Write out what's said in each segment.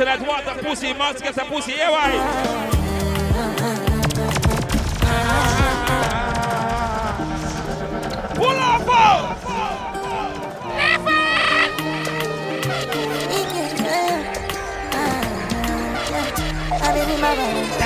to that water pussy, must get a pussy, yeah, why? Pull up, out! I've in my body.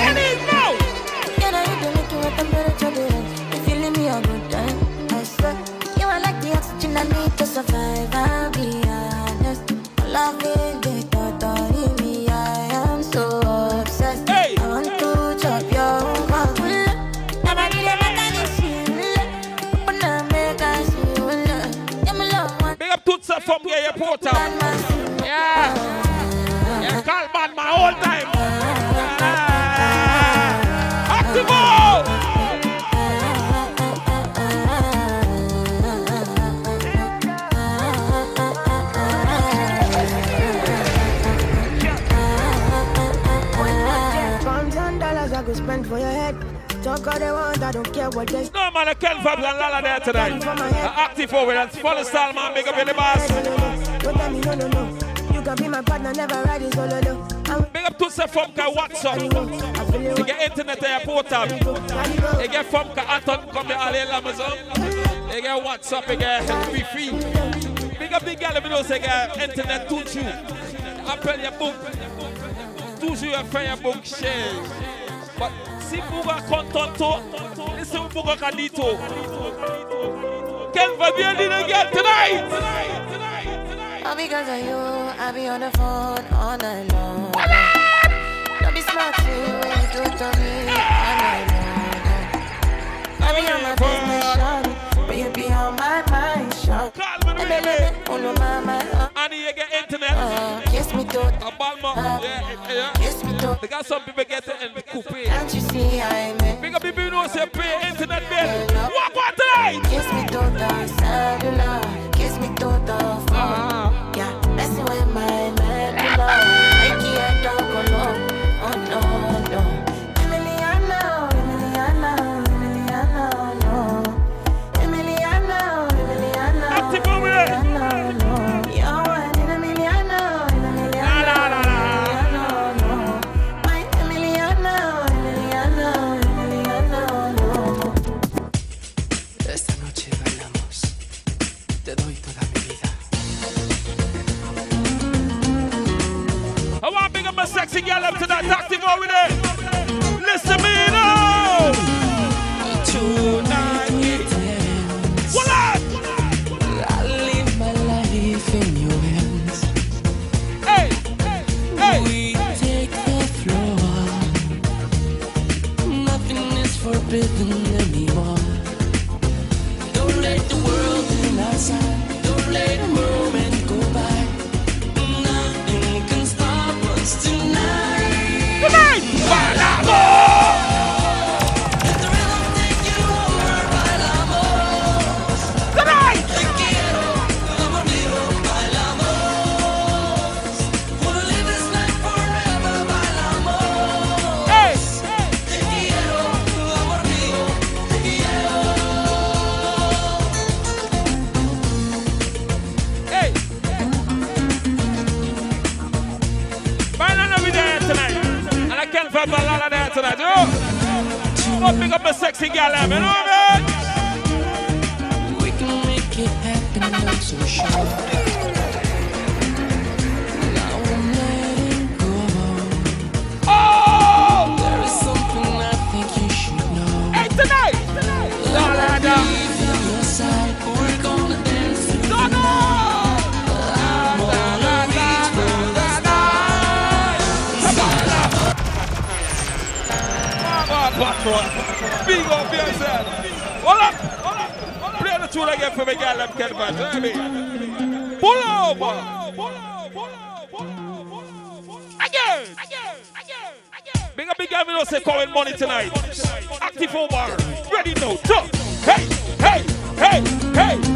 Spend for your head. Talk all they want, I don't care what they No man, I Ken Vybz and Lala there tonight. Uh, active forward and follow style man, big up in the boss. No, no, no. Don't tell me no, no, no. You can be my partner, never ride it solo, though. Big up Tutsa from Ka WhatsApp. I. You get internet at your portal. You get from Ka Anton come to Ali Amazon. You get WhatsApp, you get MP3. Big up the girl, you know, say, get internet to you. Appelle your book. Toujours faire un book share. But si vous êtes content, laissez vous pour un dito. Quelle va bien dire again tonight? All because of you, I be on the phone all night long. Don't be smart too when you do it to me all night long. I be on my business, shawty, but you be on my mind, shawty. Eh, baby, really. oh my mind, uh, kiss me too, Balma. Yeah, yeah. kiss me too. They got some people getting it and coupe. Can't you see I'm in? Big up people know say pay internet bill. Walk on tonight. Kiss me to the cellular, kiss me to the phone. Yeah, dancing y'all up to that doctor over there? Listen Listen me. Tonight. You know? Go pick up my sexy girl, you know what I mean? We can make it happen, I'm so sure. Patron, big up yourself. Hold up, hold up, hold up. Play the tune again for me, girl. Them can man. Hear me? Pull over. Again. Again. Again. Again. Big up, big guy. We don't say calling money tonight. Active over. Ready now. Jump. Hey, hey, hey, hey,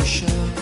so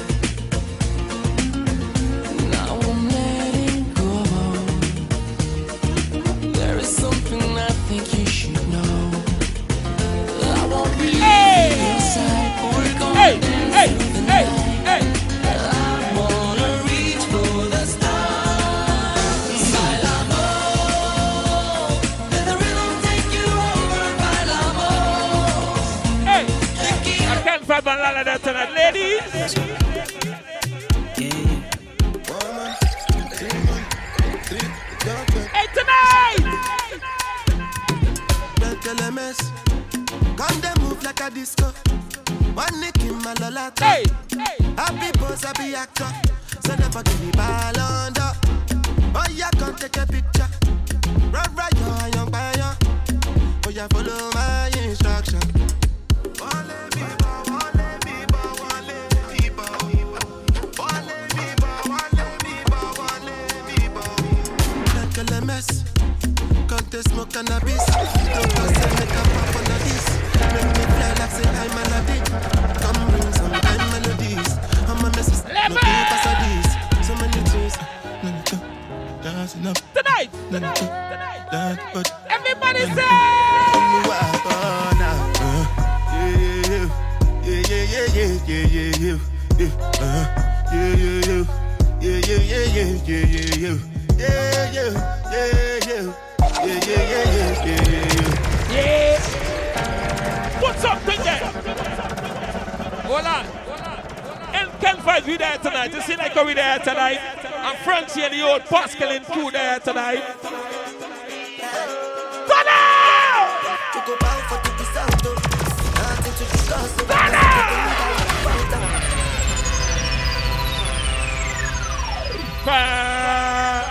fire.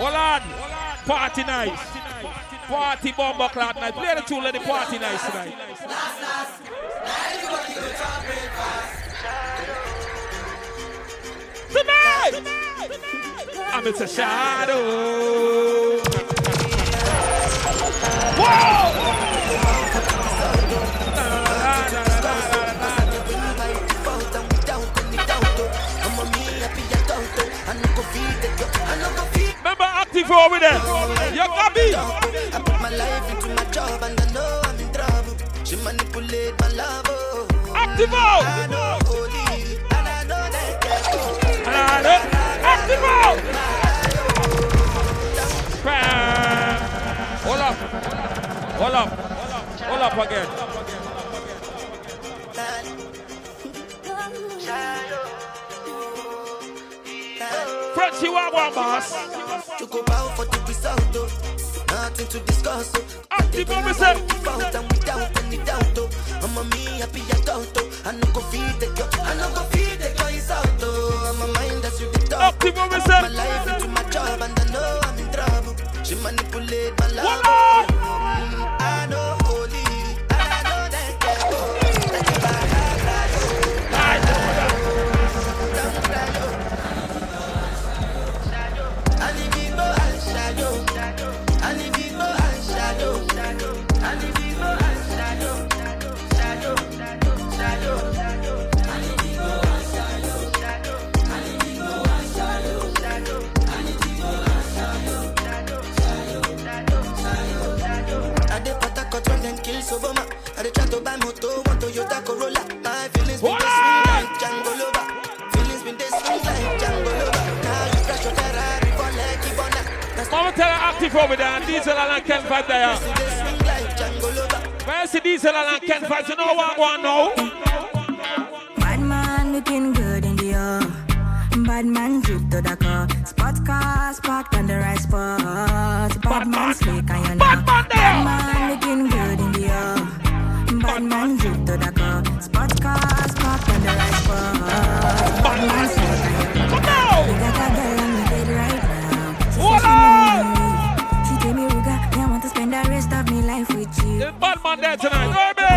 Hold on. Party nice. Party bomber clock night. Play the two, let the party nice tonight. Tonight! I'm it's a shadow. Whoa! Remember active over there. You copy? I put my life into my job and I know I'm in trouble. She manipulate my love. Active out. And I Active out. Hold up. Hold up. Hold up again. Frenchie Wawa, boss. Choco bow for the result, nothing to discuss. Active on myself. Without and without any doubt, I'm oh. a me happy adult. Oh. I know go feed the girl, I know go feed the girl. I'm a mind that's with the top. Active on myself. My life into my job and I know I'm in trouble. She manipulate my love. Mm, I know holy Obama. I dey try to buy moto, one Toyota Corolla. My feelings been this like Django Lover. Feelings been this like Django Lover. Now you crash your Ferrari for Lucky Bona. Mama tell her active over there, Diesel and Ken Fat there. Where's the Diesel and Ken Fat? You know what I want now? Bad man looking good in the oil. Bad man drip to the car. Spot car parked on the right spot. Bad, man slick and you know. Bad man, bad looking good in Bad man drip to the car. Spot cars parked on the right spot. Bad man slick and you know. Come on! We got a girl on the bed right now. She Hold she on. me. She tell me, I want to spend the rest of my life with you. The bad man there tonight. Baby!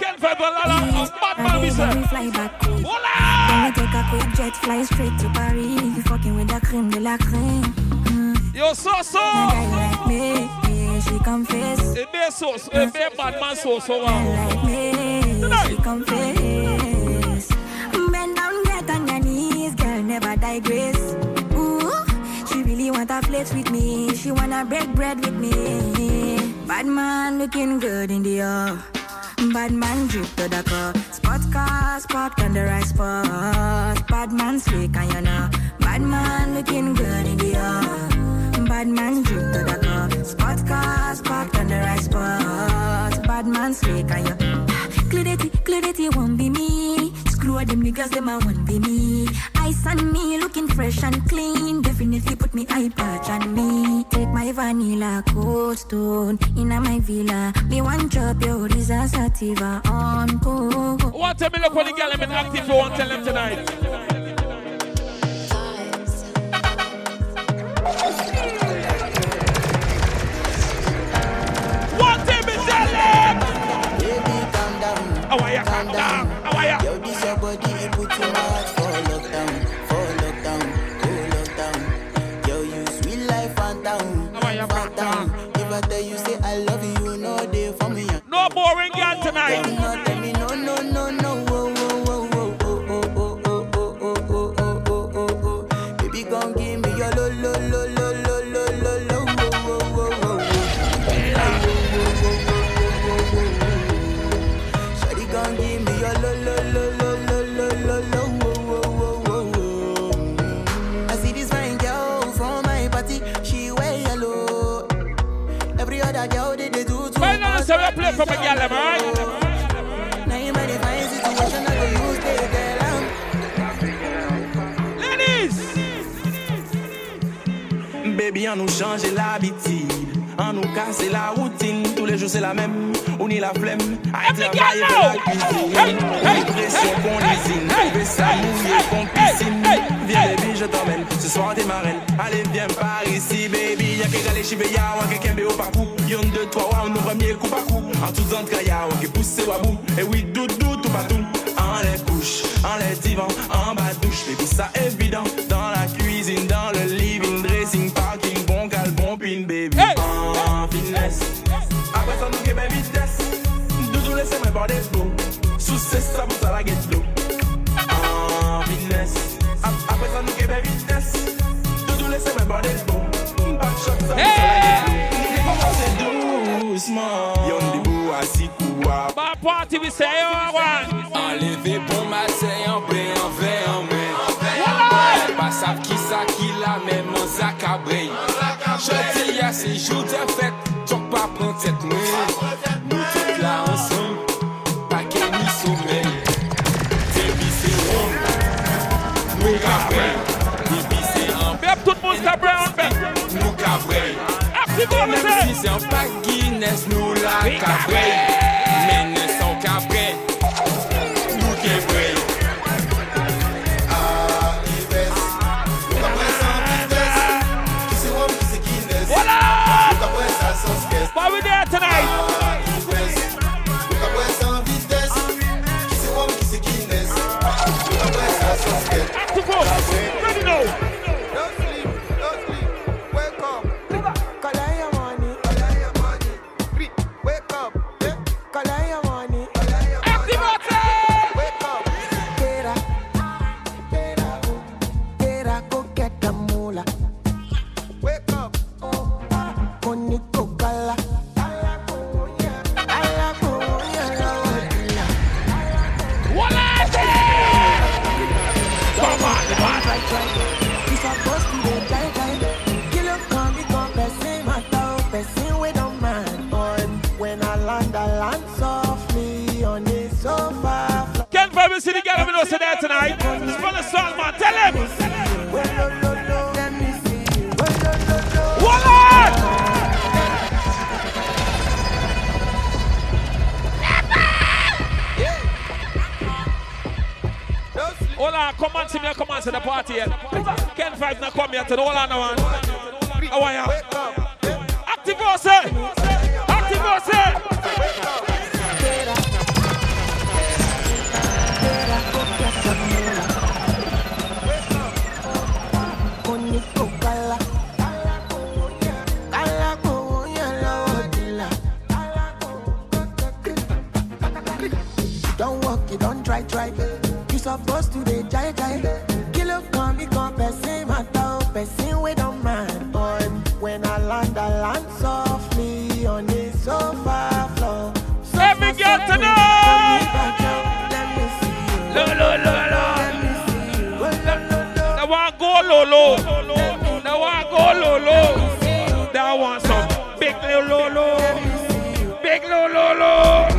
Ken Vybz, la la. A bad man, we say. fly back quick. Then Hola! we take a quick jet, fly straight to Paris. You fucking with the creme de la creme. Mm. Yo, so so. Like me, she confess. It be so, it be bad man so so. Guy Wow. like me, Tonight. she confess. Bend down, get on your knees, girl, never digress. Ooh, she really want to flex with me. She wanna break bread with me. Bad man looking good in the air. Bad man drip to the car. Spot cars parked on the right spot. Bad man slick and you know. Bad man looking good in the air. Bad man drip to the car. Spot cars parked on the right spot. Bad man slick and you. Clarity, clarity won't be me. Screw them niggas, them a won't be me. Ice on me, looking fresh and clean. Definitely put me eye patch on me. Take my vanilla cold stone in my villa. Me one drop your Risa sativa on. What tell me look when the girl them active for one tell them tonight. Down. How are ya? Calm down. How are ya? Yo, this your body, it put my heart for lockdown, for lockdown, oh lockdown. Yo, you sweet life, phantom, How are ya, phantom. phantom? If I tell you say I love you, no day for me. No boring girl tonight. Girl, girl, right? Now in my divine situation, I go use the girl. Ladies! Baby, on nous changer l'habitude. On nous casser la routine. Tous les jours c'est la même. ou ni la flemme. A travaye pou la piscine Ni presyon kon l'usine piscine. Viens baby je t'emmène. Ce soir t'es ma Allez viens par ici baby. Y'a que d'aller chiver ya Ouan que kembe Yon deux trois wa nou premier coup par coup. En tout entre ya Ouan que pousse waboum Et eh oui doudou tout patou En les couches, en les divans, en bas douche Baby ça évident. Dans la cuisine, dans le lit. this flow. Success sa mousa la get flow. Ah, business. Apre sa nou kebe business. Doudou lese men bon this flow. Back shot sa mousa la get flow. Ni pou pase douceman. Yon di bou asikou a. Ba pati vi se yo a wan. Enleve pou ma se yon bre, yon ve, yon men. Pasav ki sa ki la men, man zakabre. Jodi ya se jou de fet, tok pa pran tet men. I wave. Five not come yet, see you. Lo, lo, lo, lo. Let me see you. Oh, lo, lo, lo. That go go lolo. That one some big lolo. Big lolo. Color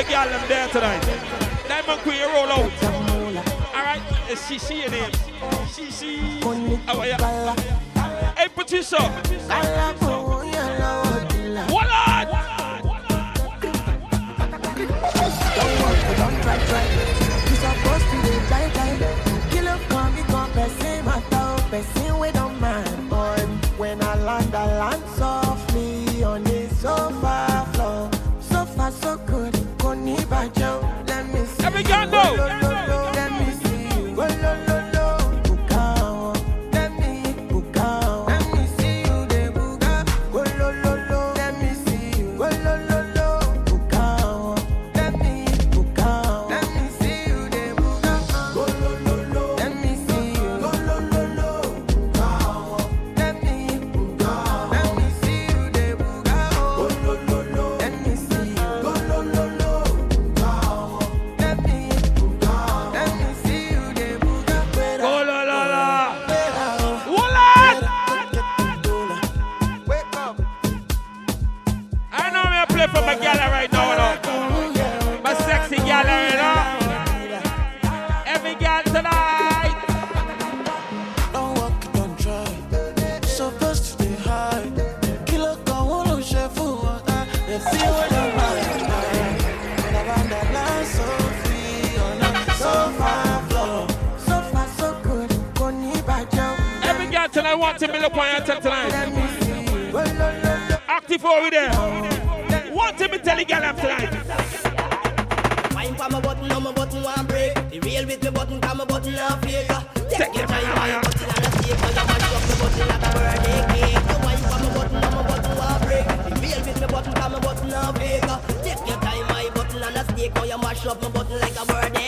up to girl them there tonight. Diamond Queen roll out. Alright, it's she she your name. She she. Are oh, you? Hey Patricia. Oh. What on? Don't try, try. You supposed to be jai. Kilo come, me come, Gal tonight want to me look on your tonight. Active over there. Want to me tell the gal them tonight. Wine for my button, on my button one break. The real with me button, come my button off fake. Uh, take your time, my button and a steak. Cause I mash up my button like a birthday cake. The wine for my button, on my button one break. The real with me button, come my button off fake. Uh, take your time, my button and a steak. Cause you mash up my button like a birthday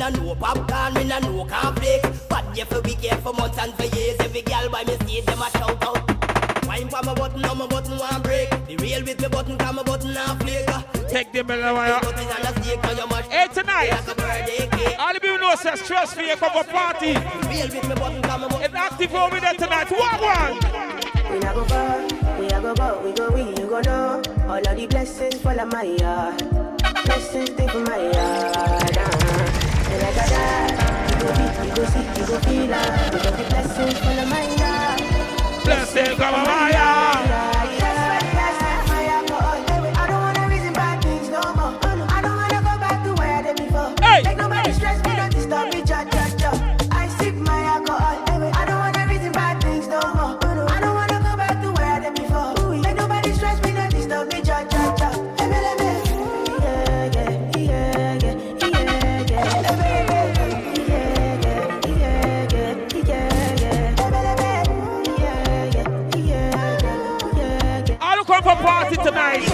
the place, no popcorn, me nah no cornflakes. But yeah, for we care for months and for years, every girl by me stage, them a shout out. Wine for my button, on my button one break. The real with me button, come my button and flake. Take the bell away. Button and a steak, cause you mash Hey tonight. like a birthday cake. All the people know say stress for you come for party. Real with me button, come my button. It's active over there tonight. What one? We a go far, we a go go, we go we, you go know. All of the blessings fall on my yard. Blessings stay for my yard. Blessing come party tonight.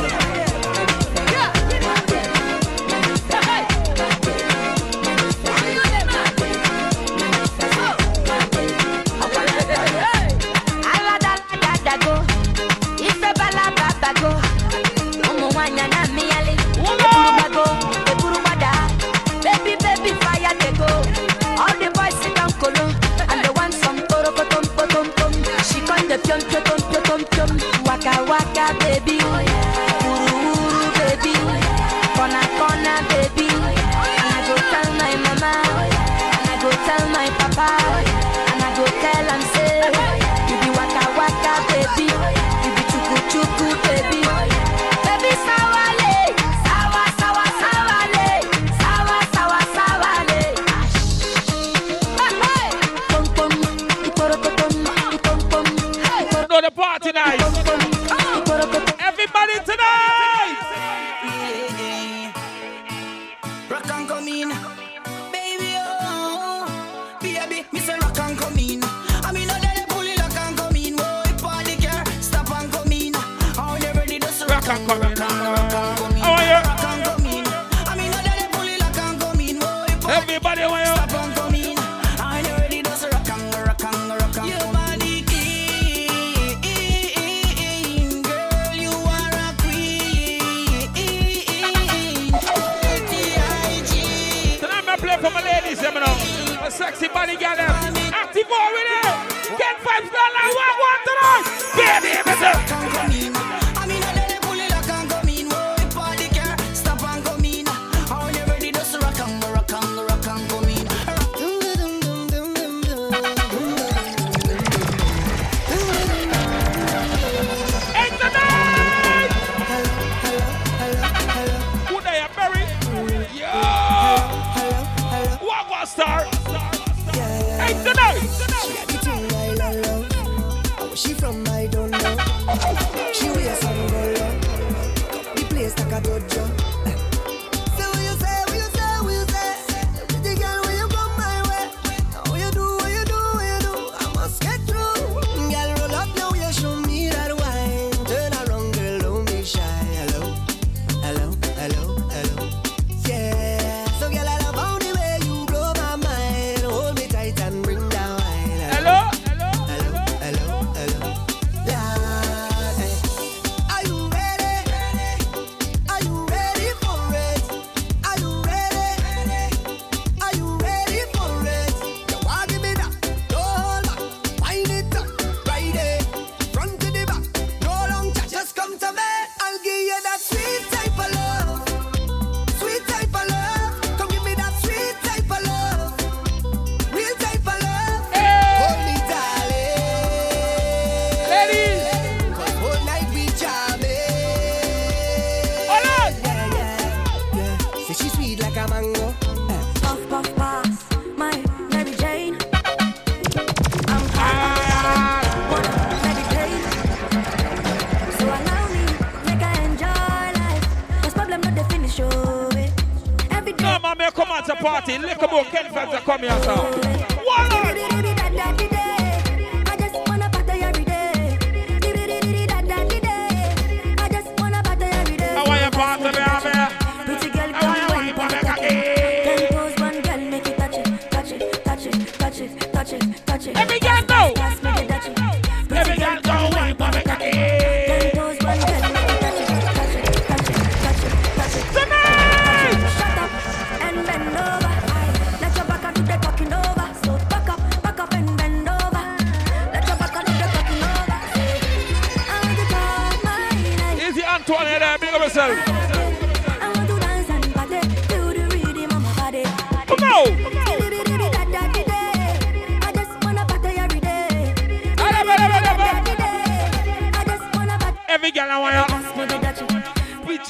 Like a dojo.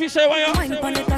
Fish I want you.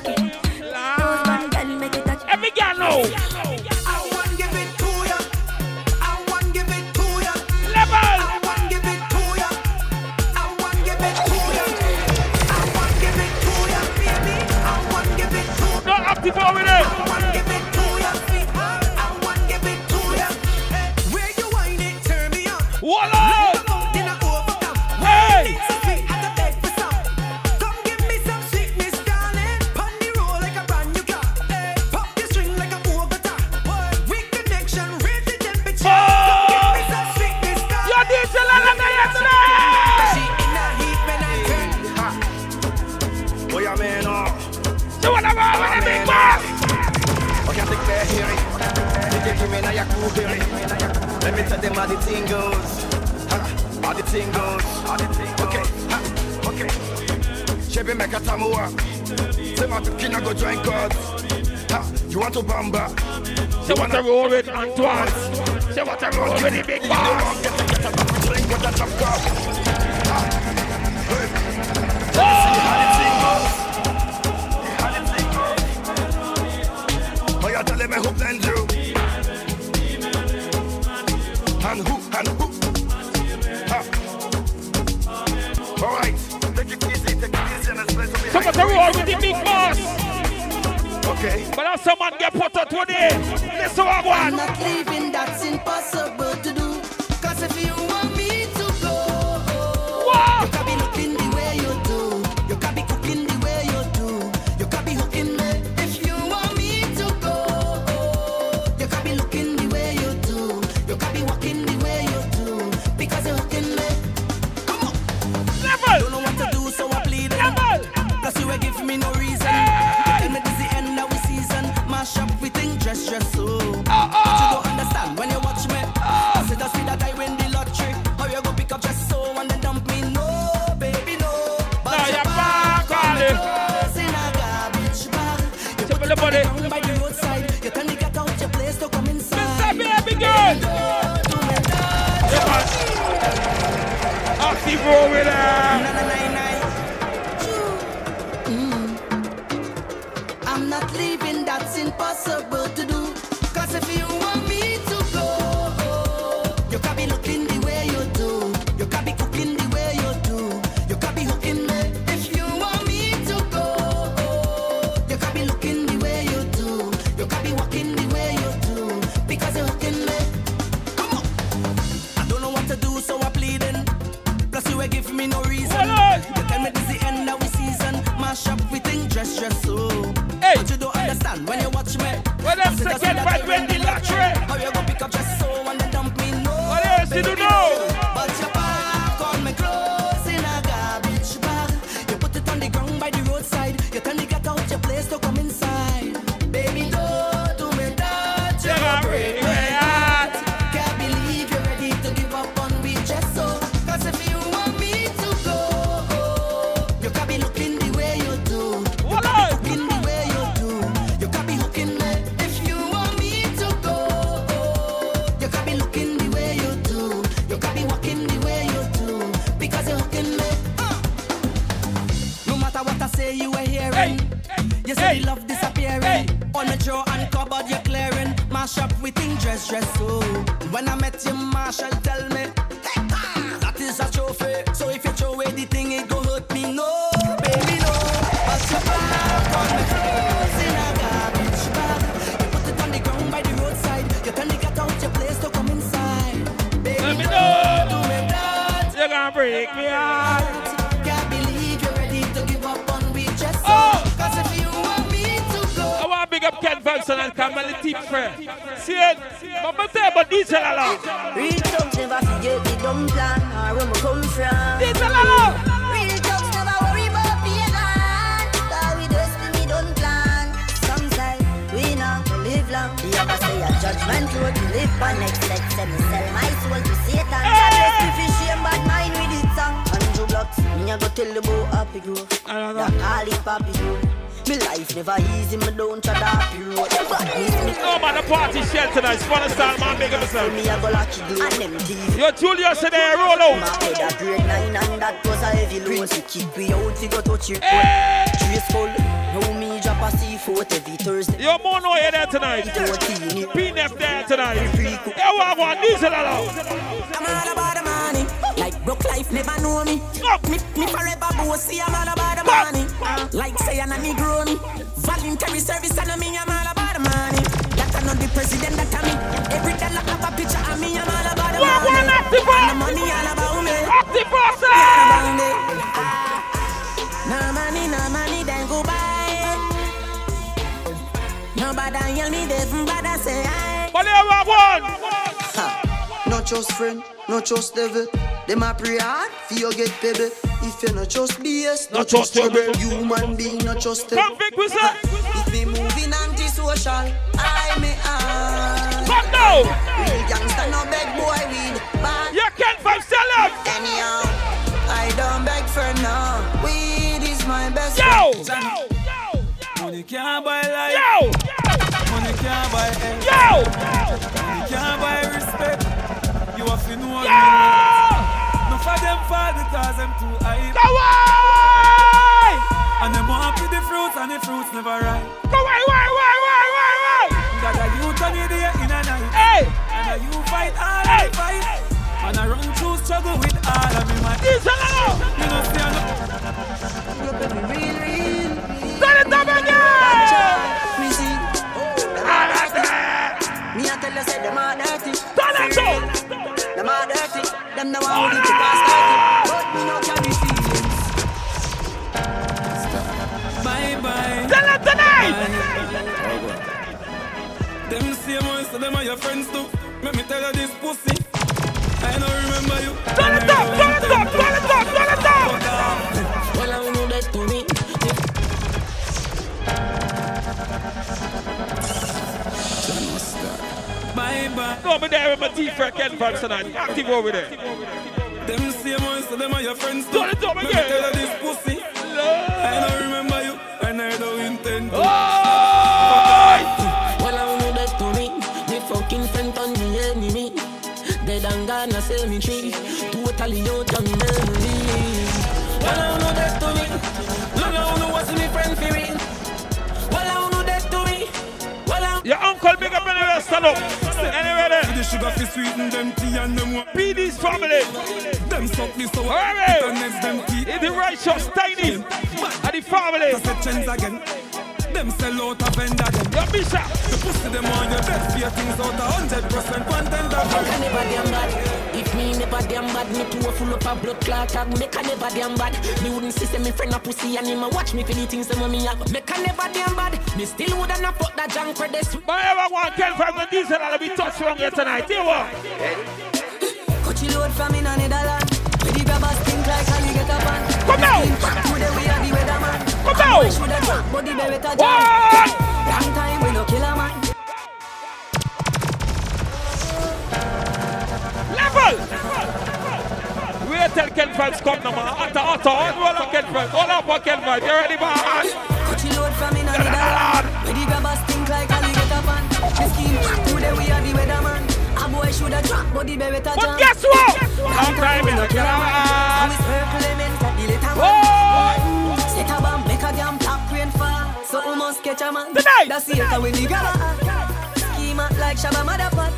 When I met you, Marshall tell me. "Hey, ah, That is a trophy. So if you throw away the thing, it go hurt me. No, baby, no. But you back on the clothes in a garbage bag. You put it on the ground by the roadside. You tell me get out your place to come inside. Baby, Let me no, know. do me that. You gonna break me heart. To big up Ken Ferguson and Kamala Team Fair. See it? But I'm saying about diesel along. Real thugs never forget the dumb plan or where we come from. Diesel along. Real thugs never worry about being land. Cause we destiny don't plan. Some say we not to live long. The other say a judgment road to live on. Next let say me sell my soul to Satan. Bless me for shame, bad mind with it song. Andrew Blocks, me a go tell the boy happy growth. That all it papi growth. Me life never easy, me don't try that happy road. Badness No oh, man, the party shell tonight. Sponsor style, man, big up yourself. me a go lucky do. And them thief Yo, Julius today, roll my out. head a grade nine and that was a heavy load. To kick we out, we go touch your Hey. Trace skull, now me drop a C4 every Thursday. Yo, Mono here there tonight. PNF there tonight. Yo, I want diesel along. I'm all about the money. Like broke life never know me. Me, me forever bossy. I'm all about the money. Like say I'm a Negro me. Voluntary service and me. I'm all about the money. That I know the president that I me. Every dollar have a picture of me. I'm all about the money. what, active the money all about me. Active boss. All about me. No money, no money, then go buy. Nobody yell me, they bother say I. But there are one. Ha. Not just friend, no trust devil. Them a pray hard for you get pebble. If you not just BS, not, Not just just trouble. trouble. Human being, not trust Come big with. Ah, if me moving antisocial, I me on. Come now. Real gangster, no beg boy weed. Bad You can't find sell it. anyhow. I don't beg for no. Weed is my best friend. Money can't buy life. Yo! Money can't buy health. Yo! Money them too high. Go away! And them want to the fruits and the fruits never ripe. Go away, why, why, why, why, why? That a youth and idiot in a night. Hey! And a you fight all Hey! I fight. And I run through struggle with all of me man. This alone! You know see I know. Real, real, Turn it up again! me see. Me I tell you, say them are dirty. Turn it up! Them are dirty. Them the one who did the past dirty. Same ones, so them are your friends too. Let me tell you this pussy. I don't remember you. Turn it up, turn it up, turn it up, turn it up! Well, I know that to me. Bye bye. Go over there with my teeth for Ken Vybz tonight. Active over there. Them same ones, so them are your friends too. Turn it up Let me tell you this pussy. I don't remember you, Me fucking on me enemy. Dead and gone a cemetery. Totally out of memory. Well, I know that to me. Long I know what's me friend for me. Well, I know that to me. Well, I Your uncle big up anywhere, stand up. Anywhere there. The sugar fi sweeten them tea and them wa- PD's family. Them suck this sour. Hurry! Bitterness them teeth. It's the righteous tiny. And the family. That's a chance again. Them sell out a vendor them. Your bishop. The pussy them on your bed fear things out a hundred percent content of Make a never damn bad. If me never damn bad, me too full up of blood clot. tag. Make a never damn bad. Me wouldn't see say me friend a pussy and him a watch me for the things them me have. Make a never damn bad. Me still woulda not fuck that junk for this. But ever want Ken from the diesel and be touched wrong here tonight. Here what? Coachy load from in a Netherlands. Where the grabbers think like How alligator pan. Come now! Today we are the beretta jam. What? We no kill. Level! Wait till Ken Vybz come now, man. Atta, atta, hold on Ken Vybz. Hold up on Ken Vybz. You ready, man? We the weatherman. A but guess what? Long time we the little man. Oh! Set a bomb, must catch a man. Tonight. That's it, when the grabber. Schema like Shabba Motherfuck.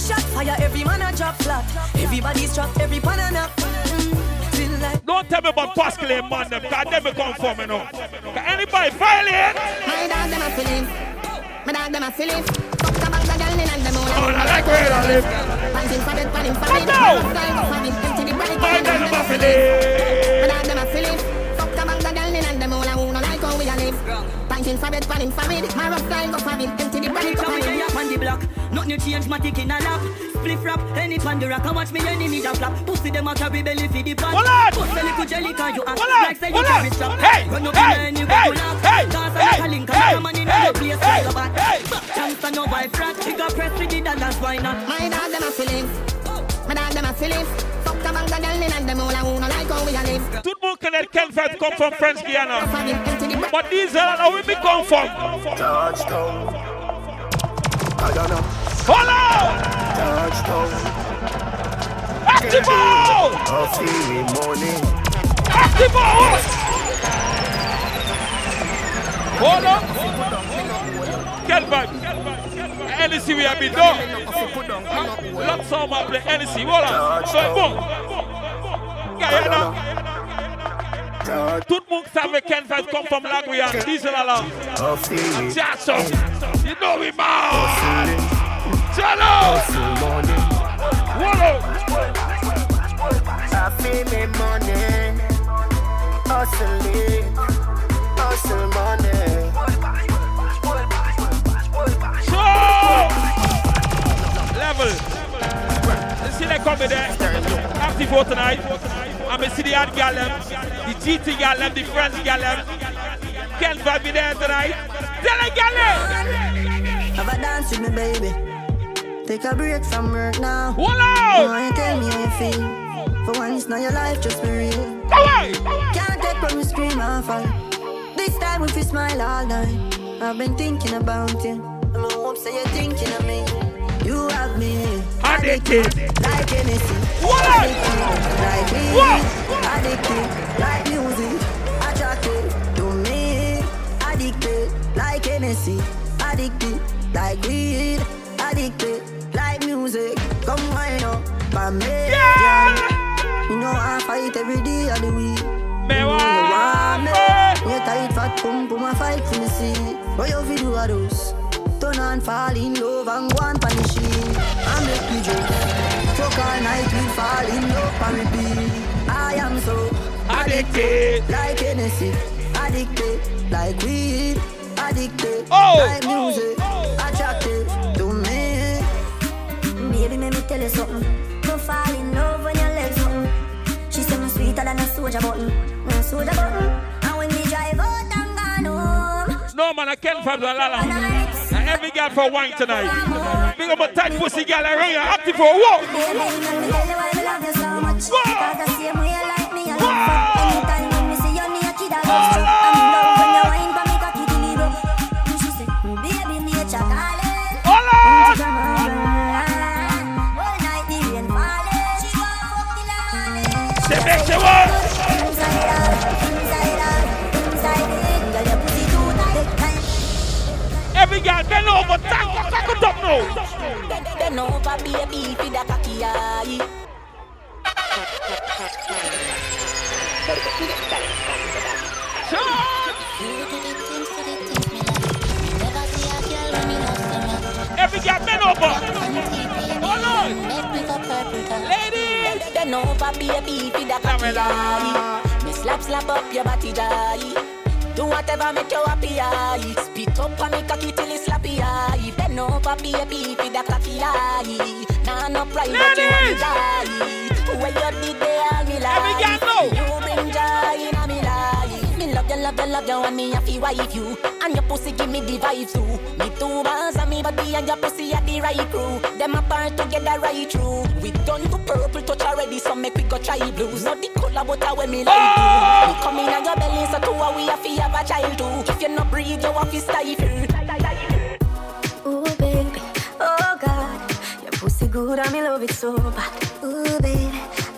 Shot fire, every man a drop flat. Everybody's trapped, every pan a nap. Don't tell me about Pascal and man them, cause them come for me now. Cause anybody violate, My dog them a feeling. My dog them a feeling. Fuck the bag the girl in and them all. oh, I like where I live. Pants in for bed, pan in for Come bed. now. My go for bed, empty the bright. My My dog them a feeling. dog them a feeling. Like how we a live. Pants in for bed, pan in for bed. My rough style go for bed, empty the bright. Come on, up on the block. Nothing change, my tick in a lap. Spliff rap, any pan the rock. I watch me enemy a flap. Pussy them a carry belly for the pan. Hold on. Pussy little jelly cause you act like say you carry strap. Hey, Run up in the hey, you knock. hey, Dance and hey, make a link. hey, Come on in hey, your place, hey, so bad. Chance and no wife rat. He got press with the dollars, why not? My dog them a feeling. My dog them a feeling. Fuck the bag the girl in and them all. I who no like how we a live. Tout le monde connaît Ken Vybz come from French Guiana. For bed, empty the bright. But these are not where we come from. Touchdown. I don't know. Hold on! Touchdown. Active! A feeling morning. Active! Hold on! Ken Vybz. Hennessy we have been done. Lots of my play Hennessy. Hold on. So. Guyana. Tout le monde savait from Lagrian. Diesel alarm. Jackson. You know we man. Jello. Wallow. I feel me money, hustling, hustle money. Level. You see they coming there. Active for tonight. I'm a see the hard gal them, the GT gal them, the French gal them. Can't vibe me there tonight. Tell a gal them. Have a dance with me, baby. Take a break from work now. Why you tell me how you feel? For once, now your life just be real. Away. Can't take from me scream and fall. me fi smile all night. I've been thinking about you. And I hope say you're thinking of me. You have me addicted like anything. What? Addicted like me. What? Addicted like music. Attracted to me. Addicted like Hennessy. Addicted like weed. Addicted like music. Come wind up by me. Yeah. You know I fight every day of the week. Me You want me. me. Tight fat pump, put my fight for me see. What you fi do a those? Turn on, fall in love and go on pan the sheet. And make me joke. Fuck all night, we fall in love and repeat. I am so Addicted. like Hennessy, addicted like weed, addicted Oh, like oh! music, oh! attracted to me. Baby, let me tell you something. Don't fall in love when your legs something. She say me sweeter than a soldier button. A soldier button. And when we drive out and gone home. No man, I can't find the lala. And every girl for wine tonight. Big up a tight pussy girl around here, active for a walk. Baby, let me girl bend over, tack, tack it up now. Bend over, baby, for the cocky eye. Every girl bend over. Hold on. Ladies. Bend over, baby, for the cocky eye. Me slap, slap up your body, die. Do whatever make you happy, aye. Spit up on me cocky till it's slappy, aye. Bend over, baby, for the cocky eye. Nah, no pride, but you want me die. When you did all me lie. Every girl know. You bring joy in a. Me love you, love you, you, and me happy wife you. And your pussy give me the vibes too. Me two bands and me body and your pussy are the right crew. Them apart together right through. We done to purple touch already, so make we go try blues. Not the color, but I when me like do. Me come in your belly, so two a we have to have a child too. If you not breathe, you have to stifle. Ooh, baby, oh God, your pussy good and me love it so bad. Ooh, baby,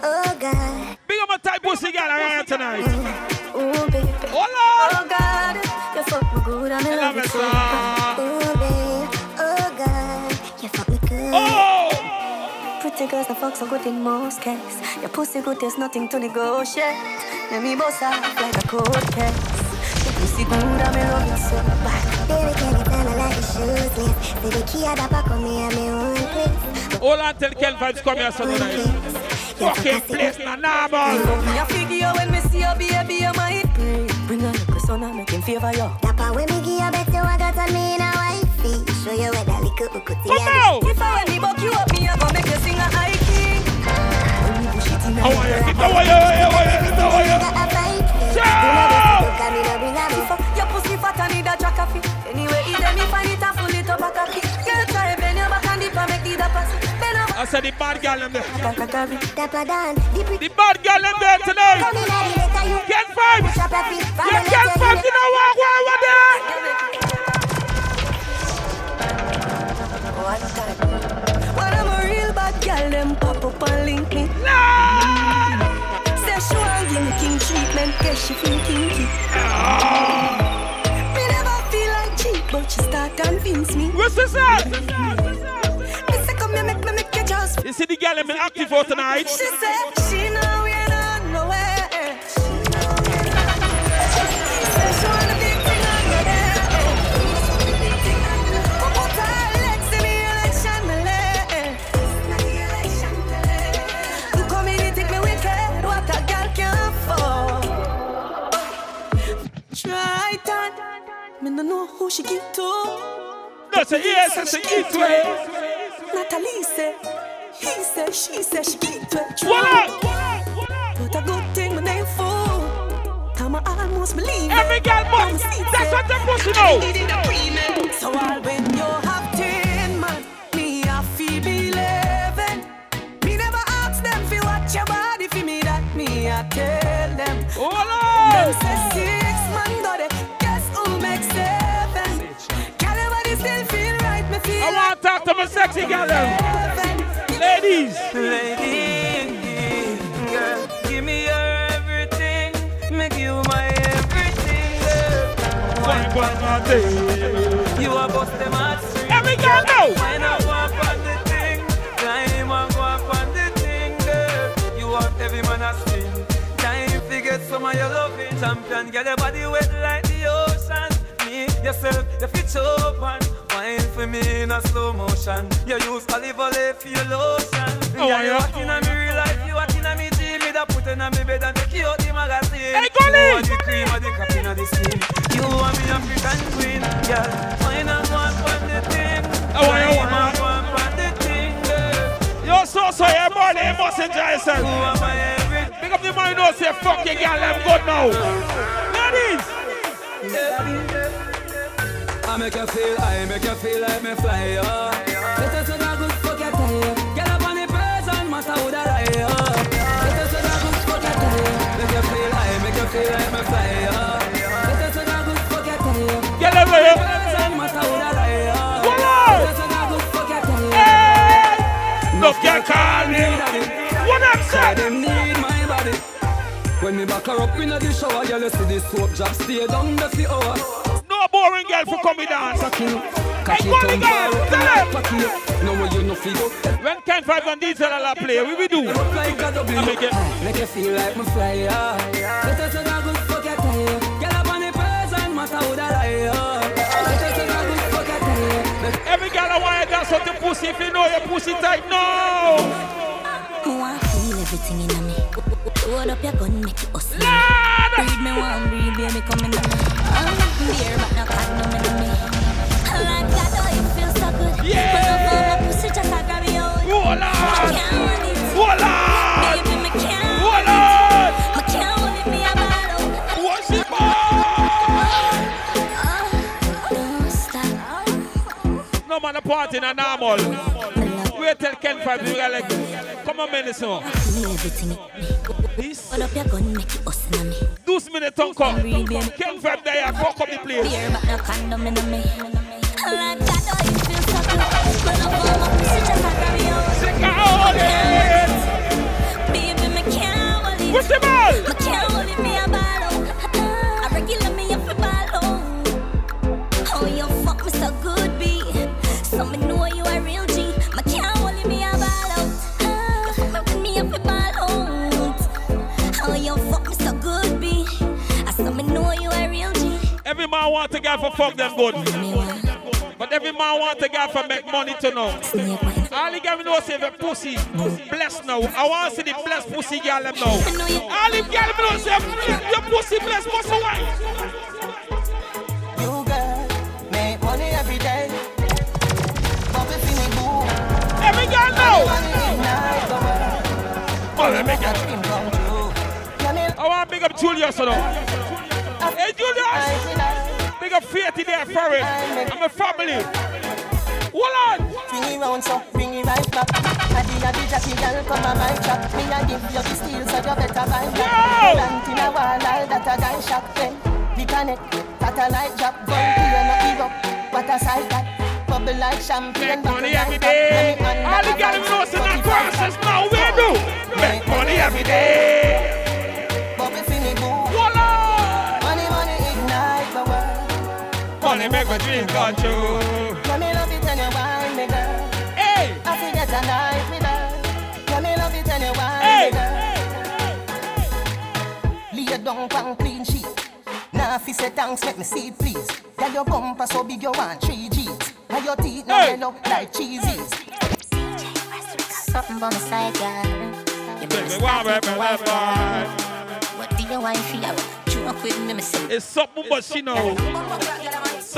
oh God, Big up a tight pussy girl around here tonight. ooh, baby, Hola. oh God, you fuck me good and me love it so bad. Ooh, baby, oh God, you fuck me good. Oh. Pretty girls, the fuck so good in most cases. Your pussy good, there's nothing to negotiate. Let me boss off like a cold case. Your pussy good, and me love you so bad. Baby, can you tell me like a shoeless? Say the key at the back of me and me own place. Hold on till Ken Vybz come here some tonight. Fucking place, na normal. Me a figure when me see your baby, you might pray. Bring a little son and make him favor you. Dapper when me give you bet you I got on me in a wifey. Show you where that little ukoti Come now. If I when me buck you up, me a go make you sing a high king. When me push it in a How are you? Get away, away, said the bad girl them there. like a carry. Dapper Dan, the bad girl them there tonight. Come in you Ken Vybz. Push up your feet from Yeah, the Vibes, you know what? What over there? When I'm a real bad girl, them pop up and link me. Say she want give me king treatment, guess she feel kinky. Ah. Me never feel like cheap, but she start convince me. What's this at? Just. You see the girl been active for tonight? She said she know we not nowhere. She know we not nowhere. Say she want a big thing on there. Come put her legs in the election, me leg. You come in and take me wicked, what a girl can afford. Try that, me no know who she give to. No, say yes, say eat way. Natalie say, he said, she said, she keep to drunk. What a good thing my name for. Come on, almost believe. Every girl must. That's what they're pushing. So I'll win your heart. tell them. Hola! Them say six got it. Guess who makes seven? Can still feel right? Me. I want to talk to my sexy girl. Ladies. Lady, girl, give me your everything. Make you my everything, girl. One, day. You are boss them at. Every girl the the get some of your loving. Champion, get your body wet like the ocean. Me, yourself, you fit open. Wine for me in a slow motion. You use olive oil for your lotion. Oh, yeah, you yeah. in a me real life, you hot in a me dream. Me da put in a me bed and take you out the magazine. Hey, Gully! You want the cream or the cap in the skin. You want me African queen, girl. Wine and go up on the thing. Oh, yeah, yeah. and go up on the thing, girl. Yo, so, so, everybody, you must enjoy yourself. Who am I everything? Pick up the who knows, say, fuck your girl, I'm good now. Ladies. I make you feel, I make you feel like me fly, yo. Let us know good fuck your tie. Get up on the person, matter who that I, yo. Let us know good fuck your tie. Make you feel, I make you feel like me fly, yo. Us know good fuck your tie. Get over here. Person, matter who that I, yo. On. Us know good fuck your tie. Look, you call me. What up, sir? them need my body. When me back her up in the shower, girl, you see the soap drop stay down the few hours. No boring girl for come dance. Cocky, Hey, cocky turn girl, tell them. No way you no feel When Ken Vybz and Diesel all play, we will do. Look like a double. I make it. Make you feel like me fly, yeah. Let us know good fuck your tie. Get up on the person, matter who that I, yeah. Let us know good fuck your tie. Every girl I want to dance on the pussy if you know your pussy tight. No. Oh, me want feel everything in me. Load up your gun, make it us. Lord. Breathe me one, breathe, baby, come in me. I'm beer, but no condom in me. I like that, oh, it feels so good. Yeah. But no for my pussy, just like grab me out. Want it. Oh, Lord. Baby, me can't Lord. it. Me can't hold it, me a out. What's it stop. No man, the party na normal. Wait till Ken Vybz, you got like, come on, man, so. Feel everything. This, Load up your gun, make it us in me. this tongue come. Ken Vybz there, fuck up the place. Beer, but no condom in me. Like that, it so good. But no for my pussy, just like grab me out. Sick of all this. Baby, me can't hold it. What's the ball? Man want to get for fuck them good. But every man want to get for make money to know. All the girl know say the pussy blessed now. I want to see the blessed pussy girl them now. Know you. All the girl know say your pussy blessed pussy wine. You girl, make money every day. Bobby Finney boo. Every girl know. Money ignite the world. Oh, let me get. dream come true. Yeah, me I want to big up Julius now. Hey Julius, Faith there for it. I'm a family. Hold on. Swing it round so, bring it right back. Addy, addy, Jackie, girl, come on my track. Me a give you the steel, so you better buy! Plant in a wall, all that a guy shot. Then, the connect, satellite drop. Gun clear, no give up. What a sight that. Bubble like champagne, Make money every day. All the girls know 45 process now. We do. Make money every day. Money make my dream come true. Yeah, me love it when you wine me, girl. Hey. I forget a night with her. Yeah, me love it when you wine Hey. me, girl. Hey, Lay down pan clean sheet. Now fi say thanks, make me see it, please. Yeah, your bumper so big you want three G's. And your teeth now Hey. yellow like cheesies. Something by my side, girl. You make me Baby, start why, with baby, my wife, What do you want for you? Drunk with me, me say. It's something but she know.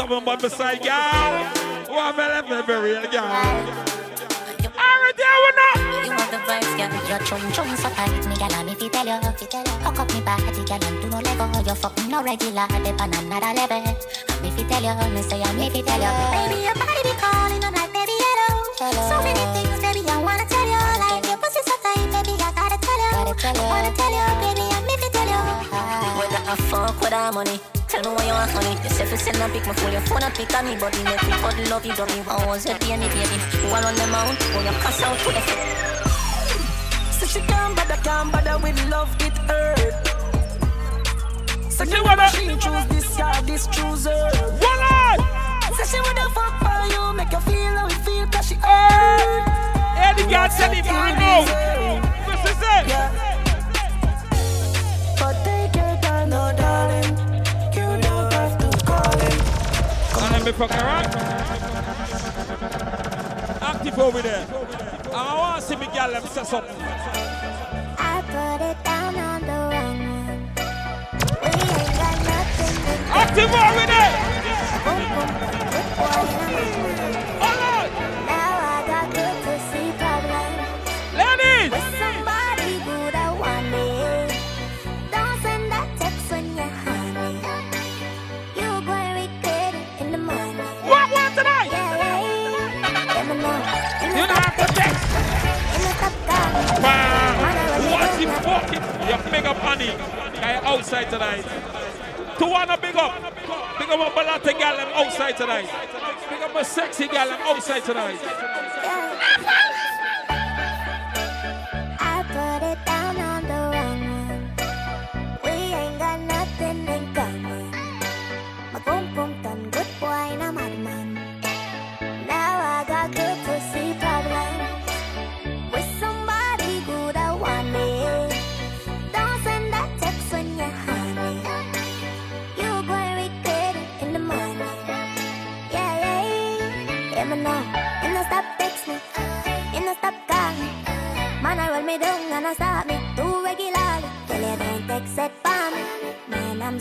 Something but beside y'all. One minute, baby, real girl. Alright, there we know. You want the vibes, girl. Your chum chum so tight, me gal, and if you tell you, hook up me body, girl, and do no lego. You fucking no regular, dip on another level. And if you tell you, me say I'm if you tell you. Baby, your body be calling, I'm like, baby, hello. So many things, baby, I wanna tell you. Like your pussy so tight, baby, I gotta tell you. I wanna tell you, baby, I'm if you tell you. Whether I fuck with our money, Tell me why you want money. You say fi send a pic, me pull your phone and pick on me, but me make me cuddle love you, dummy. What was it, baby, baby? Who I run them out? Who you cuss out to the Say she can't bother, can't bother with love, it hurt. Say She wanna- she choose this guy, this choose her. Say she wanna fuck for you, make you feel how it feel, cause she hurt. The girl said it right now. This is it. But And let me fuck around. Active over there. And I want to see me girl them say something. I put it down on the wrong one. We ain't got nothing to Active over there. Big. Guy outside tonight. To wanna big up. Big up my balata gal outside tonight. Big up my sexy gal outside tonight.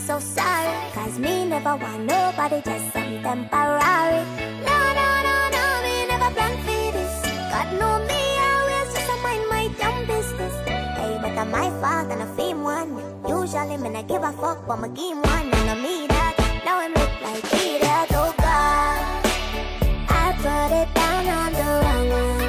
So sorry. Cause me never want nobody, just some temporary. No, no, no, no, me never plan for this. God know me, always just mind my damn business. Hey, but I'm my fault and I fame one. Usually, me not give a fuck, but my game one. And I me that. Now I'm look like idiot, oh God. I put it down on the wrong one.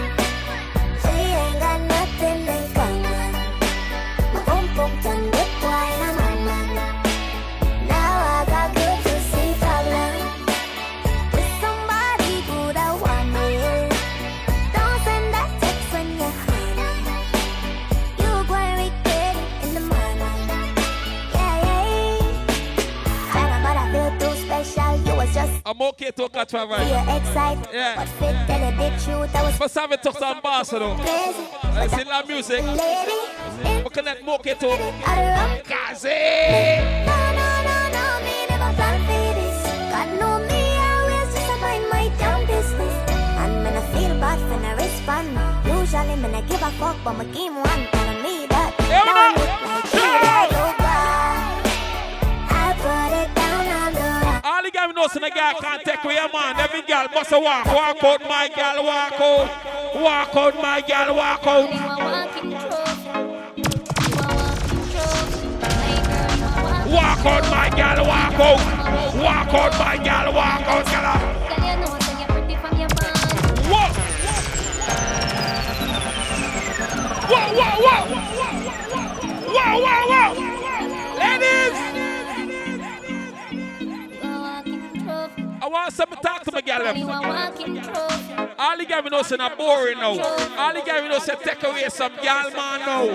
Just I'm okay to catch my you're vibe. excited. Yeah. But fit tell you the truth. I was But savvy talk some ambassador. crazy. I see la music. Lady, We connect more to I Kazi. No, no, no, no, me never plan for this. God know me, always just mind my damn business. And when I feel bad when I respond, usually when I give a fuck, but my game one telling me that. Now I look like All the guys know so the girl can't take away your man. Every girl must walk. Walk out, my girl, walk out. Walk out, my girl, walk out. Walk out, my girl, walk out. Walk out, my girl, walk out, girl. What? Whoa, whoa, whoa. Whoa, whoa, whoa. Want some talk to my girl. them. All the guys know say not boring now. All the guys know say take away some girl man now.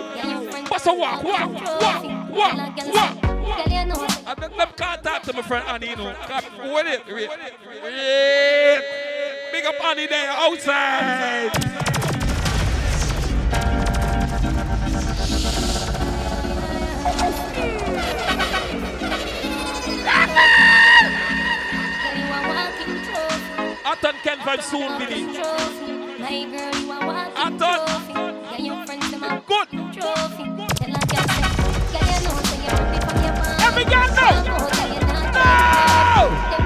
What's a walk, walk, walk, walk, walk. I think them can't talk to my friend Annie, you know. Cause What it? Wait, wait. Big up Annie there outside. Aton can find soon, Billy. Aton. Good. Every girl know. Fashion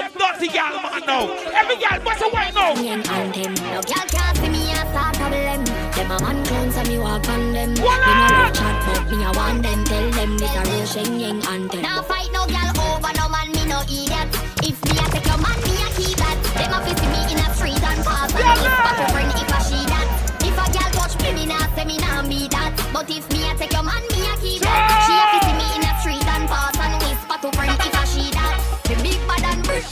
party girl man now. Every girl what's a white now. And them, no girl can't see me a start of them. Them a man clowns and me walk on them. Voila! Me no love chat, but me a want them. Tell them this a real Sheng Yang anthem. Now fight no girl over no man, me no idiot. If me a take your man, me a keep that. Them a fi see me in a street and pass and Yeah, whisper man. to friend if a she that. If a girl touch me, me nah say me nah be that. But if me a take your man, me a keep that.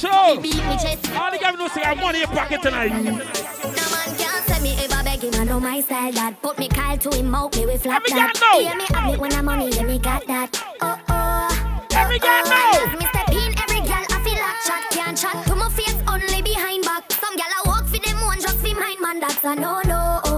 Bad and brick, So, me beat me chest. all the girls know say I have money in pocket tonight. No man can't say me ever beg him. I know my style that put me Kyle to him out me flap Every that. know. Hear me have it when I'm money, yeah me got that. Oh oh. Every girl oh, know. Me step in, every girl I feel like chat can't chat. To my face only behind back. Some girl I walk for them one just for mine man. That's a no no.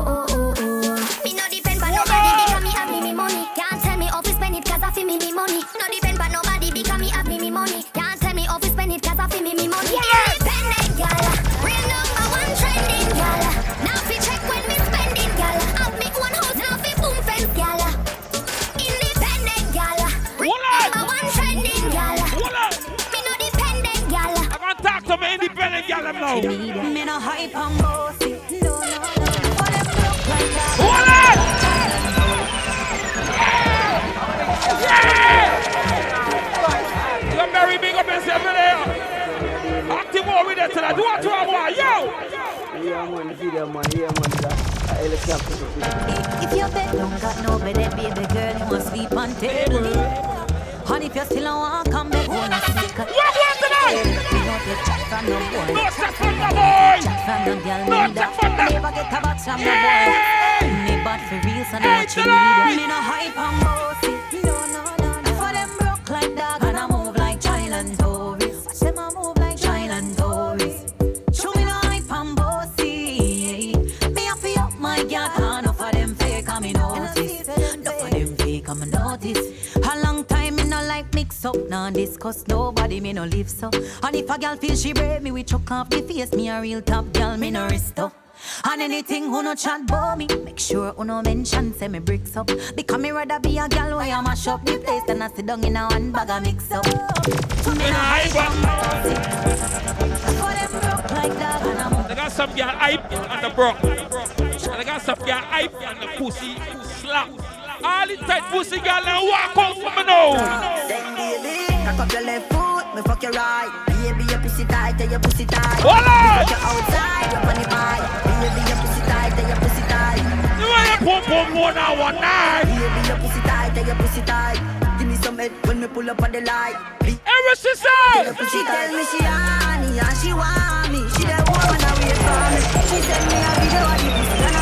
My independent girl them now. Me no hype and bossy. You're very big up yourself in there. Active more with tonight. Do what you want, yo. Yeah, man, video man, yeah, man, that. If your bed don't got no bed, baby girl, you must sleep on table. And if you still don't want come back, wanna sleep. What want tonight? No from no boy. No chat from no boy. Chat from no girl, No chat from no- Never get a box from no boy. Me bad for real, so you need. Me no hype and bossy. Up, nah discuss nobody, me no live so. And if a girl feel she brave, me we chuck off the face, me a real top girl, me no risk up. And anything who no chat about me, make sure who no mention say me bricks up. Because me rather be a girl where I mash up the place than I sit down in a one bag of mix up. Me no hype For them broke like that, and I'm They got some girl hype and the broke. They got some girl hype and the pussy slap. All the tight pussy girl now walk out for me now. Then baby, cock up your left foot, me fuck your right. Baby, your pussy tight, tell your pussy tight. Voila! You outside, up on the. Baby, your pussy tight, tell your pussy tight. You want your pum pum more now one night. Baby, your pussy tight, tell your pussy tight. Give me some head when me pull up on the light. Every sister. She tell me she honey and she want me. She the woman that wait for me. She send me a video of the pussy and I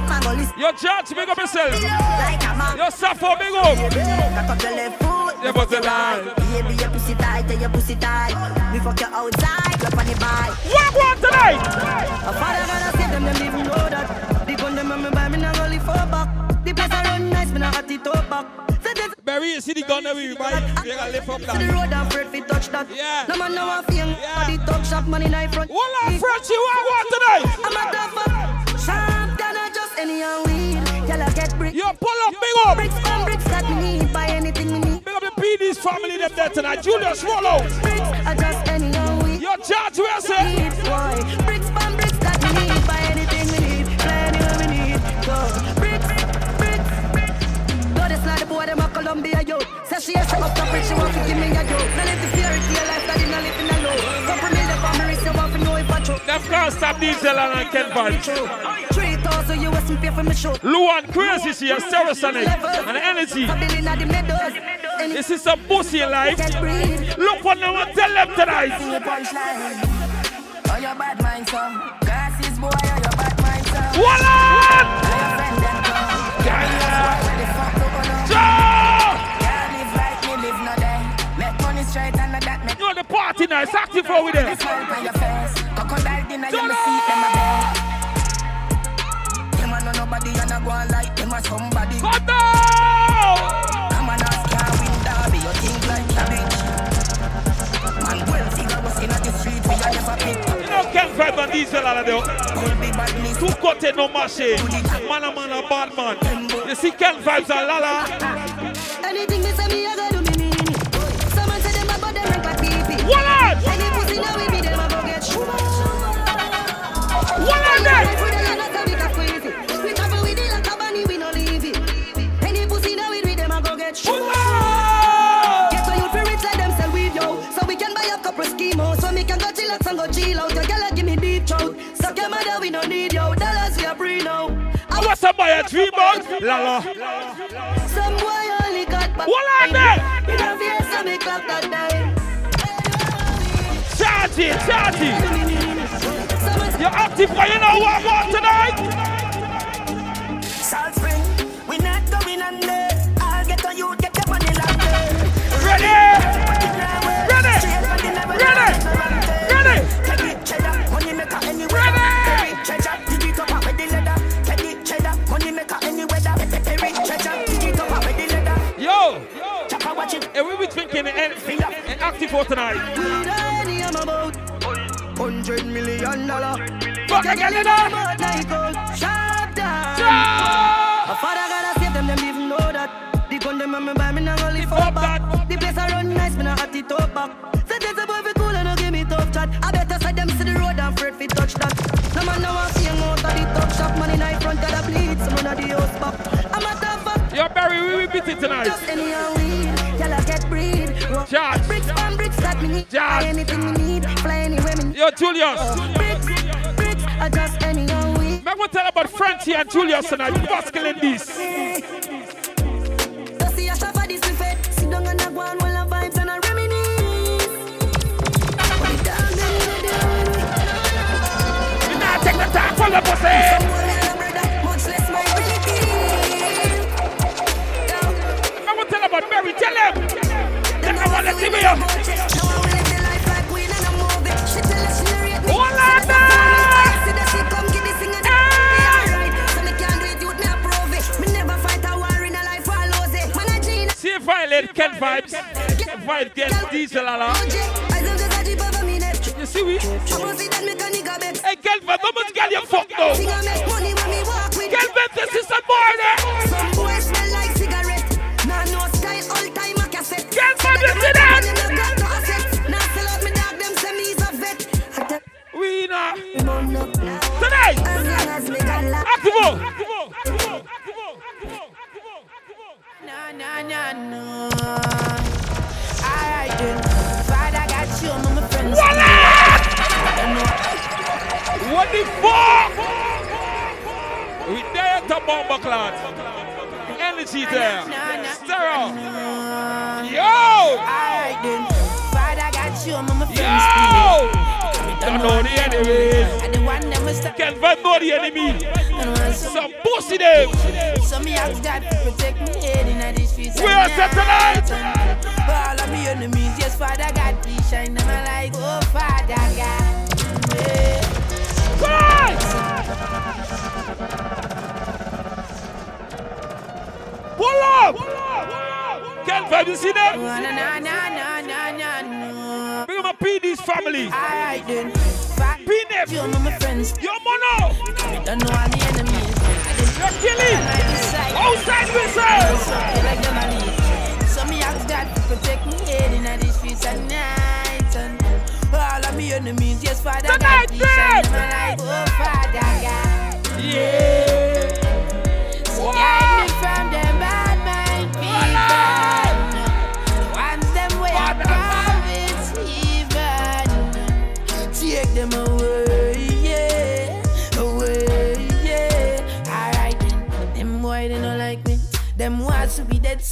come and go listen. Yo, George, big up yourself. Like a Sappho, big up. Cock up your left foot. Yeah, but the lie. Baby, your pussy tight, tell your pussy tight. Me fuck you outside, up on the bike. What want tonight? A father gotta save them, them even know that. The gun them and me buy, me not gonna live back. The place I run nice, me not got it up back. Barry, you see the gun that we? You gotta lift up the that. road, I'm fi touch that. Yeah. No man know a fame, yeah. the talk shop money in front. Voila, Frenchie, what want tonight? I'm a tough up, sharp than a just any and weed. Y'all get brick. Yo, pull up, big up. Bricks on bricks that me need, buy anything me need. Big up the PD's family, them there tonight. Julius Rollo. Bricks are just any and weed. Yo, George, where say? Bricks on bricks them a Columbia yo. Say she has to up brick, she want to give me a yo. Now live the fear, it's your life that living alone. Couple million for me, want to know if I true. Can't stop DJ Land and Ken Vybz. Three thousand US me pay for me show. Luan Crazy, she and energy. A of the meadows. Any This is some pussy life. Look what them and tell them tonight. Oh, your bad mind, son. Glasses, boy, oh, your bad mind, son. Voila! See them a bed. Them a know nobody a go a and Diesel all of badness. Two no man a man a bad man. You see vibes and Lala. Anything say me, gotta like pee What on? Any pussy now with me, them a go get sugar. What on there? With the land, so we can squeeze it. We travel with it like a bunny, we no leave it. Any pussy now with me, them a go get sugar. Get so you feel rich like them sell weed, yo. So we can buy a couple schemo. So me can go chillax and go chill out. Your girl a give me deep throat. Suck your mother, we no need yo. Dollars we a free now. I want somebody a dream about Lala. Some boy only got back. What on there? You're active, but you know what I want tonight? Salt Spring, we not going under. I'll get on you, get your money. Ready? Ready? Ready? Ready? Ready? Cheddar, money maker anywhere. Ready? Cheddar, dig it up with the leather. Ready? Cheddar, money maker. Ready? Cheddar, dig it up with the leather. Yo! Chopper, watch it. And we be drinking and, and active for tonight. Hundred million dollar. Fuck a girl, you know. Sharp down. Sharp. My father gotta save them, them even know that. The gun them and me buy me now only four back. The place I run nice, me now hot it up back. Say this a boy fi cool and no give me tough chat. I better say them see the road and afraid fi touch that. No man now want see him out of the top shop. Man in front of the bleed, some of the house pop. I'm a tough fuck. Yo, Barry, we will beat it tonight. Just anyhow weed, y'all get breed. Charge. Bricks on bricks that me need. Charge. Anything me need, fly anywhere me need. Yo, Julius. Bricks, bricks, I just weed. I'm gonna tell about Francie and Julius tonight. Basking in this. So see a shop this we. Sit down and a go on while a vibes and a reminisce. What the dog them gonna do? We not take the time for the pussy. Some boy like a brother, much less my relative. I'm gonna tell about Barry. Tell him. On So I see that she come get this thing and yeah, right. So me can't do it, youth me approve it. Me never fight a war in a life or lose it. Man a Gina. See if I let Ken Vybz. Ken Vybz get diesel, Lala. You see we? Hey, Ken Vybz, how much girl you fuck though? Ken Vybz, this is a boy there. Luck. Activo. What the fuck? We there to bomber cloud. Energy there. Stereo. Yo! Alright then. Got you, I'm my friends. Yo! Don't know the enemies. I the one was stuck. Can't find know the enemy. Some pussy them. So me ask God to protect me head in the streets. We are set tonight. All of me enemies, yes, Father God, please shine them a light. Oh, Father God. Yeah. Pull up! Can't find you see them? No, no, no, no, no, no, no. Big up my PD's family. Alright then. My friends. Yo, mono. Don't know all the. You're killing. Outside whistle. You like them. So me ask God to protect me head in the streets at night. And all of me enemies, yes, Father God, Tonight, please shine then. them a. Oh, Father God. Yeah. So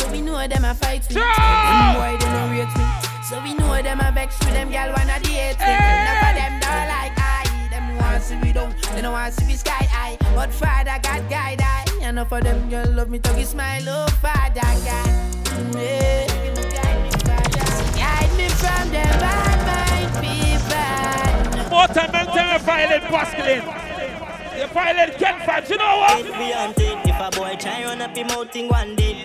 so we know them a fight me. Them boy they don't rate me, so we know them a vex with them gal wanna date me. Enough of them don't like I. Them wants to be down, they don't want to be sky high. But Father God guide I. Enough of them girl love me, talk smile, oh Father God. Yeah. Guide me, Father. Guide me from them bad mind people. More time, man, tell me violent masculine. You violent Ken Vybz, you know what? If we hunting, if a boy try run up him out in one day.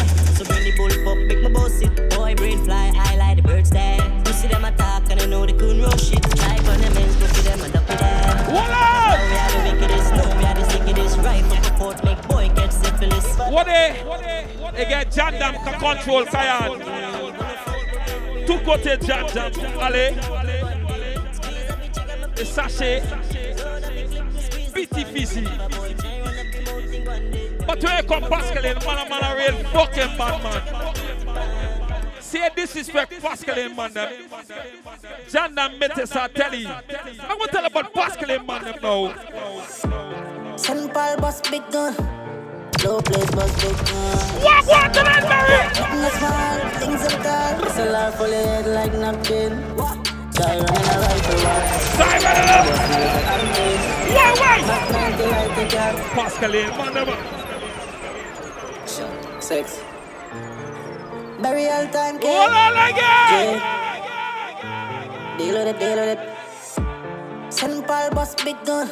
So bring the bull up, make my boss it. Boy, brain fly, I like the birds there. You see them attack, and I know they couldn't rush it. Try on them ends, go them and up with them. What Now we are the wickedest, now we are the sickest. Right from the fort, make boy get syphilis. What they? They get Jan Dam can control Kayan. Two côté Jan Dam. Allez. Et sachez. Pity fizzy. But when you come Pascaline, man, a man a real fucking bad man. Say disrespect Pascaline, man. Them. Jan Dam Metis, I tell you. I'm going to tell about Pascaline, man. Them now. St. Paul bus big gun. Low place bus big gun. Walk, walk tonight, Mary. Nothing is small, things are tall. Whistle are full of head like napkin. Try running a rifle Why, why? Pascaline, man. Six. Burial time came. Hold on again. Yeah. Deal with it, deal with it. St. Paul bus big gun.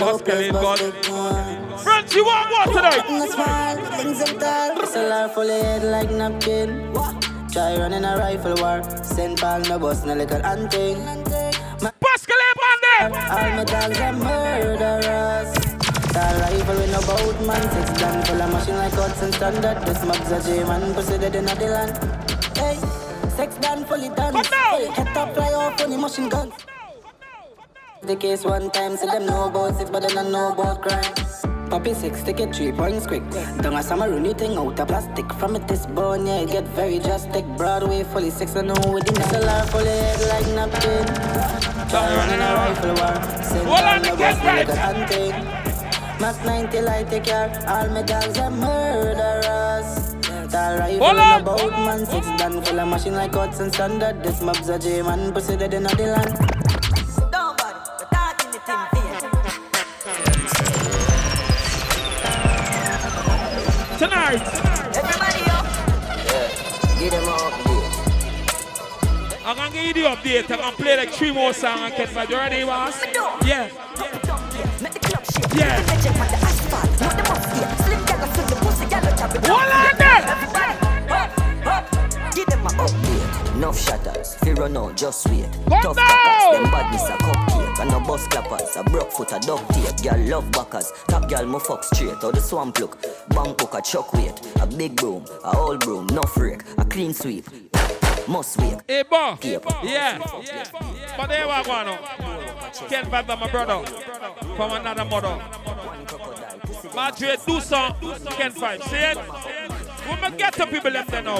Low place Pascaline, bus God. big gun. Friends, you want what tonight? Nothing is small, things tall. Whistle are full of head like napkin. Try running a rifle war. St. Paul no bus, no little man. Them. All my dogs are murderers. Tall rifle with no boat man Six gun full of machine like Hudson standard This mob's a J man pussy dead in the land Hey, sex gun fully done head top fly off on the machine gun The case one time say them know about six but they don't know about crime Poppy six, take it three points quick. Don't a summer rooney thing out of plastic. From it this bone, yeah, it get very drastic. Broadway fully six, I know with the SLR fully head like napkin. Try running a rifle war. Hold on, time, the no get boss, right. no good hunting. Mac 90 light take care. All my dogs are murderers. Tall rifle Hold in on, a boat, man. Six gun full of machine like Hudson standard. This mob's a J man, pussy dead in the land. Don't bother, we're talking the thing here. Tonight. Everybody up. Yeah, give them an update. I'm gonna give you the update. I'm gonna play like three more songs and get back. You ready, boss? Yeah. Yeah. Hold on. Give them an update. Enough shatters. Fear run out, just wait. Come Tough clappers, them badness a cupcake. And no bus clappers, a broke foot, a duct tape. Girl love backers. Top girl mo fuck straight. How the swamp look. Bangkok a chuck weight. A big broom, a old broom, no freak. A clean sweep. Must wake. Hey, boy. Yeah. But there we go now. Ken Vibe, my brother. From another mother. Madrid, do some. Ken Vibe. See it? We may get the people left there now.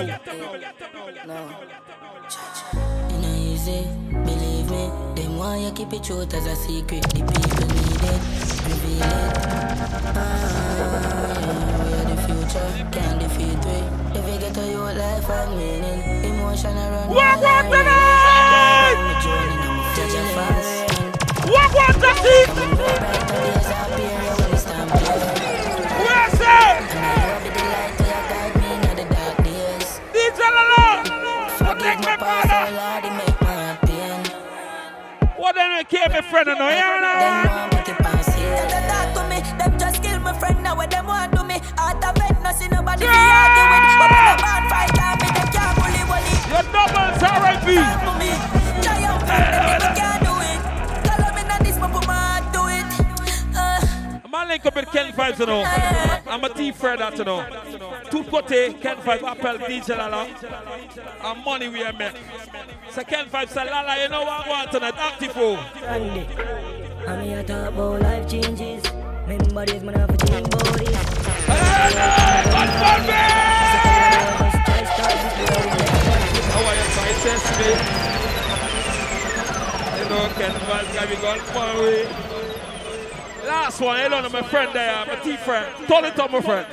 Ain't easy, believe me. Them want you keep it short as a secret. The people need it, reveal it. Ah, we are the future, can't defeat we. If you get to your life and meaning, emotion around. Walk, walk tonight! Judge your fans. The seat! Where's? DJ! What then now? My friend now. What them want to me? Out of bed, no see nobody fi argue with. But when a band fight, I to me, friend, Link up with Ken Vybz, you know. I'm a thief for that, you know. Tout côté, Ken Vybz appelle DJ Lala. And money we are make. So Ken Vybz say, Lala, you know what I want tonight? Active. I'm here to talk about life changes. Remember this, man, I have to change bodies. How are you, sesame? You know, Ken Vybz got me going far away. Last one, you know, my friend there, my thief friend. Turn it up, my friend.